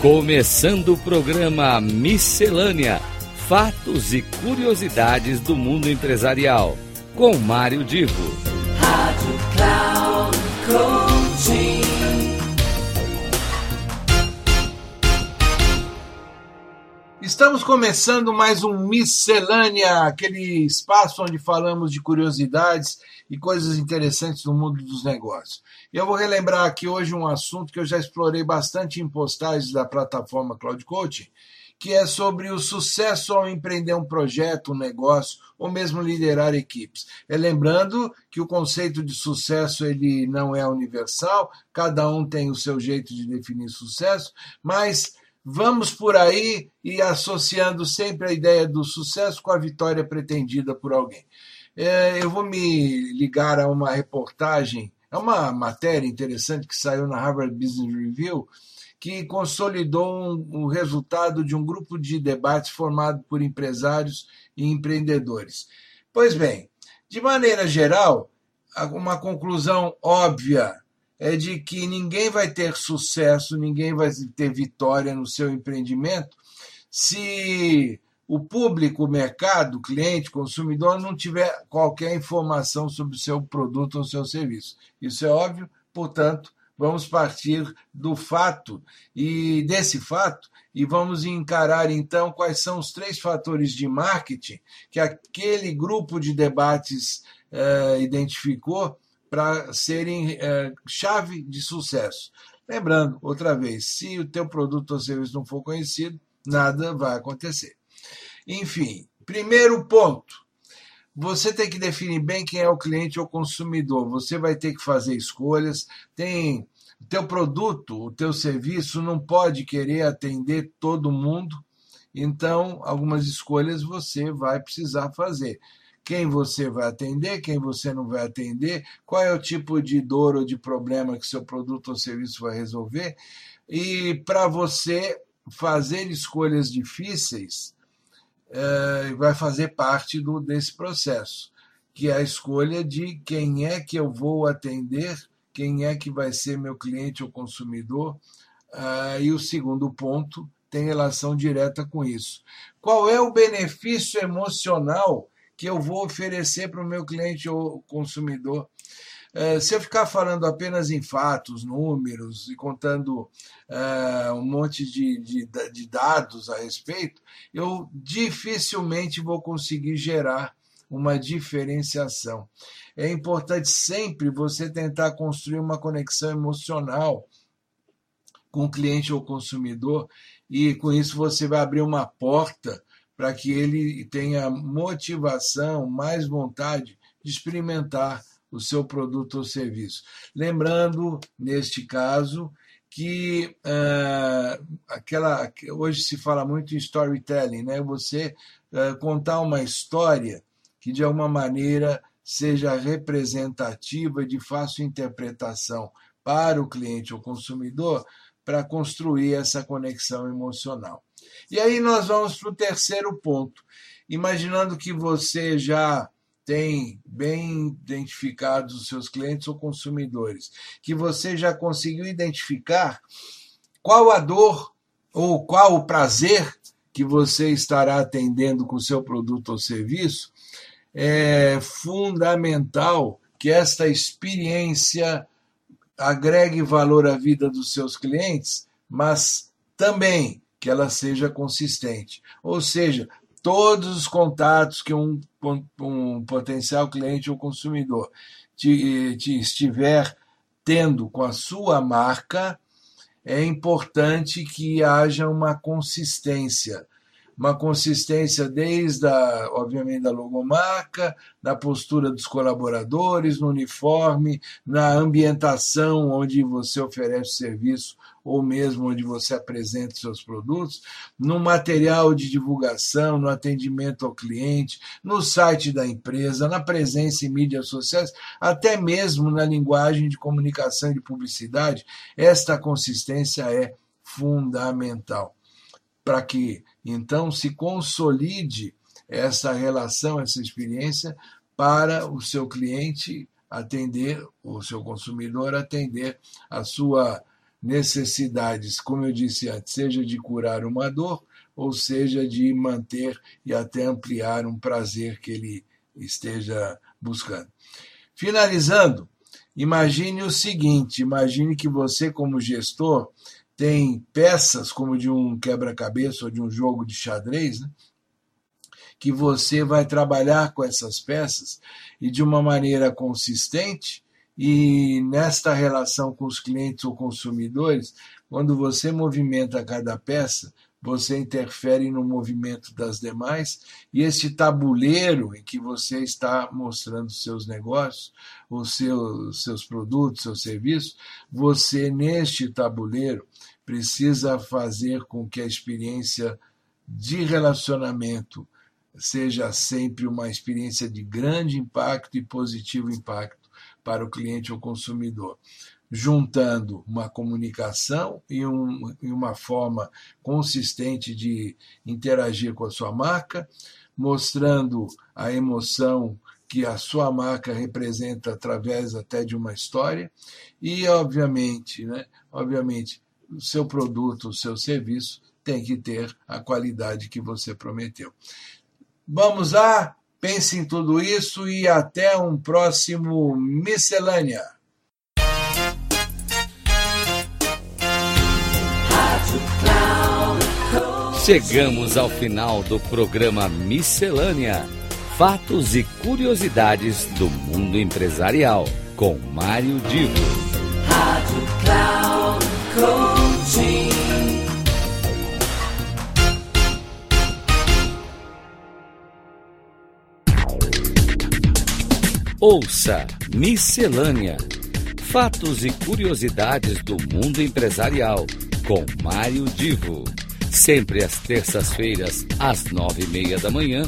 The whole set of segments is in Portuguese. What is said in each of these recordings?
Começando o programa Miscelânea: Fatos e Curiosidades do Mundo Empresarial. Com Mário Divo. Rádio Cloud Coaching. Estamos começando mais um Miscelânea, aquele espaço onde falamos de curiosidades e coisas interessantes do mundo dos negócios. Eu vou relembrar aqui hoje um assunto que eu já explorei bastante em postagens da plataforma Cloud Coaching, que é sobre o sucesso ao empreender um projeto, um negócio ou mesmo liderar equipes. É lembrando que o conceito de sucesso ele não é universal, cada um tem o seu jeito de definir sucesso, mas vamos por aí e associando sempre a ideia do sucesso com a vitória pretendida por alguém. É, eu vou me ligar a uma reportagem, é uma matéria interessante que saiu na Harvard Business Review, que consolidou um, o resultado de um grupo de debates formado por empresários e empreendedores. Pois bem, de maneira geral, uma conclusão óbvia é de que ninguém vai ter sucesso, ninguém vai ter vitória no seu empreendimento se o público, o mercado, o cliente, consumidor não tiver qualquer informação sobre o seu produto ou seu serviço. Isso é óbvio, portanto, vamos partir do fato e desse fato e vamos encarar então quais são os três fatores de marketing que aquele grupo de debates eh, identificou para serem eh, chave de sucesso. Lembrando, outra vez, se o teu produto ou serviço não for conhecido, nada vai acontecer. Enfim, primeiro ponto. Você tem que definir bem quem é o cliente ou consumidor. Você vai ter que fazer escolhas. Tem o teu produto, o teu serviço não pode querer atender todo mundo. Então, algumas escolhas você vai precisar fazer. Quem você vai atender, quem você não vai atender, qual é o tipo de dor ou de problema que seu produto ou serviço vai resolver. E para você fazer escolhas difíceis, vai fazer parte do, desse processo, que é a escolha de quem é que eu vou atender, quem é que vai ser meu cliente ou consumidor. e o segundo ponto tem relação direta com isso. Qual é o benefício emocional que eu vou oferecer para o meu cliente ou consumidor se eu ficar falando apenas em fatos, números e contando um monte de, de, de dados a respeito, eu dificilmente vou conseguir gerar uma diferenciação. É importante sempre você tentar construir uma conexão emocional com o cliente ou consumidor e com isso você vai abrir uma porta para que ele tenha motivação, mais vontade de experimentar o seu produto ou serviço. Lembrando, neste caso, que uh, aquela hoje se fala muito em storytelling, né? Você uh, contar uma história que de alguma maneira seja representativa de fácil interpretação para o cliente ou consumidor para construir essa conexão emocional. E aí nós vamos para o terceiro ponto, imaginando que você já tem bem identificados os seus clientes ou consumidores, que você já conseguiu identificar qual a dor ou qual o prazer que você estará atendendo com o seu produto ou serviço, é fundamental que esta experiência agregue valor à vida dos seus clientes, mas também que ela seja consistente. Ou seja, todos os contatos que um, um potencial cliente ou consumidor te, te estiver tendo com a sua marca, é importante que haja uma consistência uma consistência desde, a, obviamente, da logomarca, da postura dos colaboradores, no uniforme, na ambientação onde você oferece serviço ou mesmo onde você apresenta seus produtos, no material de divulgação, no atendimento ao cliente, no site da empresa, na presença em mídias sociais, até mesmo na linguagem de comunicação e de publicidade, esta consistência é fundamental para que então se consolide essa relação, essa experiência para o seu cliente atender, o seu consumidor atender a sua necessidades, como eu disse antes, seja de curar uma dor, ou seja de manter e até ampliar um prazer que ele esteja buscando. Finalizando, imagine o seguinte: imagine que você, como gestor, tem peças como de um quebra-cabeça ou de um jogo de xadrez, né? que você vai trabalhar com essas peças e de uma maneira consistente e nesta relação com os clientes ou consumidores, quando você movimenta cada peça, você interfere no movimento das demais, e esse tabuleiro em que você está mostrando seus negócios, os seus, seus produtos, seus serviços, você, neste tabuleiro, precisa fazer com que a experiência de relacionamento seja sempre uma experiência de grande impacto e positivo impacto para o cliente ou consumidor juntando uma comunicação e, um, e uma forma consistente de interagir com a sua marca, mostrando a emoção que a sua marca representa através até de uma história e obviamente, né, obviamente, o seu produto, o seu serviço tem que ter a qualidade que você prometeu. Vamos lá, pense em tudo isso e até um próximo miscelânea. Chegamos ao final do programa Miscelânea: Fatos e Curiosidades do Mundo Empresarial, com Mário Divo. Rádio Cloud Coaching. Ouça Miscelânea: Fatos e Curiosidades do Mundo Empresarial, com Mário Divo. Sempre às terças-feiras, às nove e meia da manhã,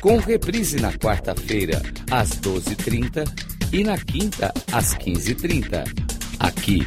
com reprise na quarta-feira, às doze e trinta e na quinta, às quinze e trinta, aqui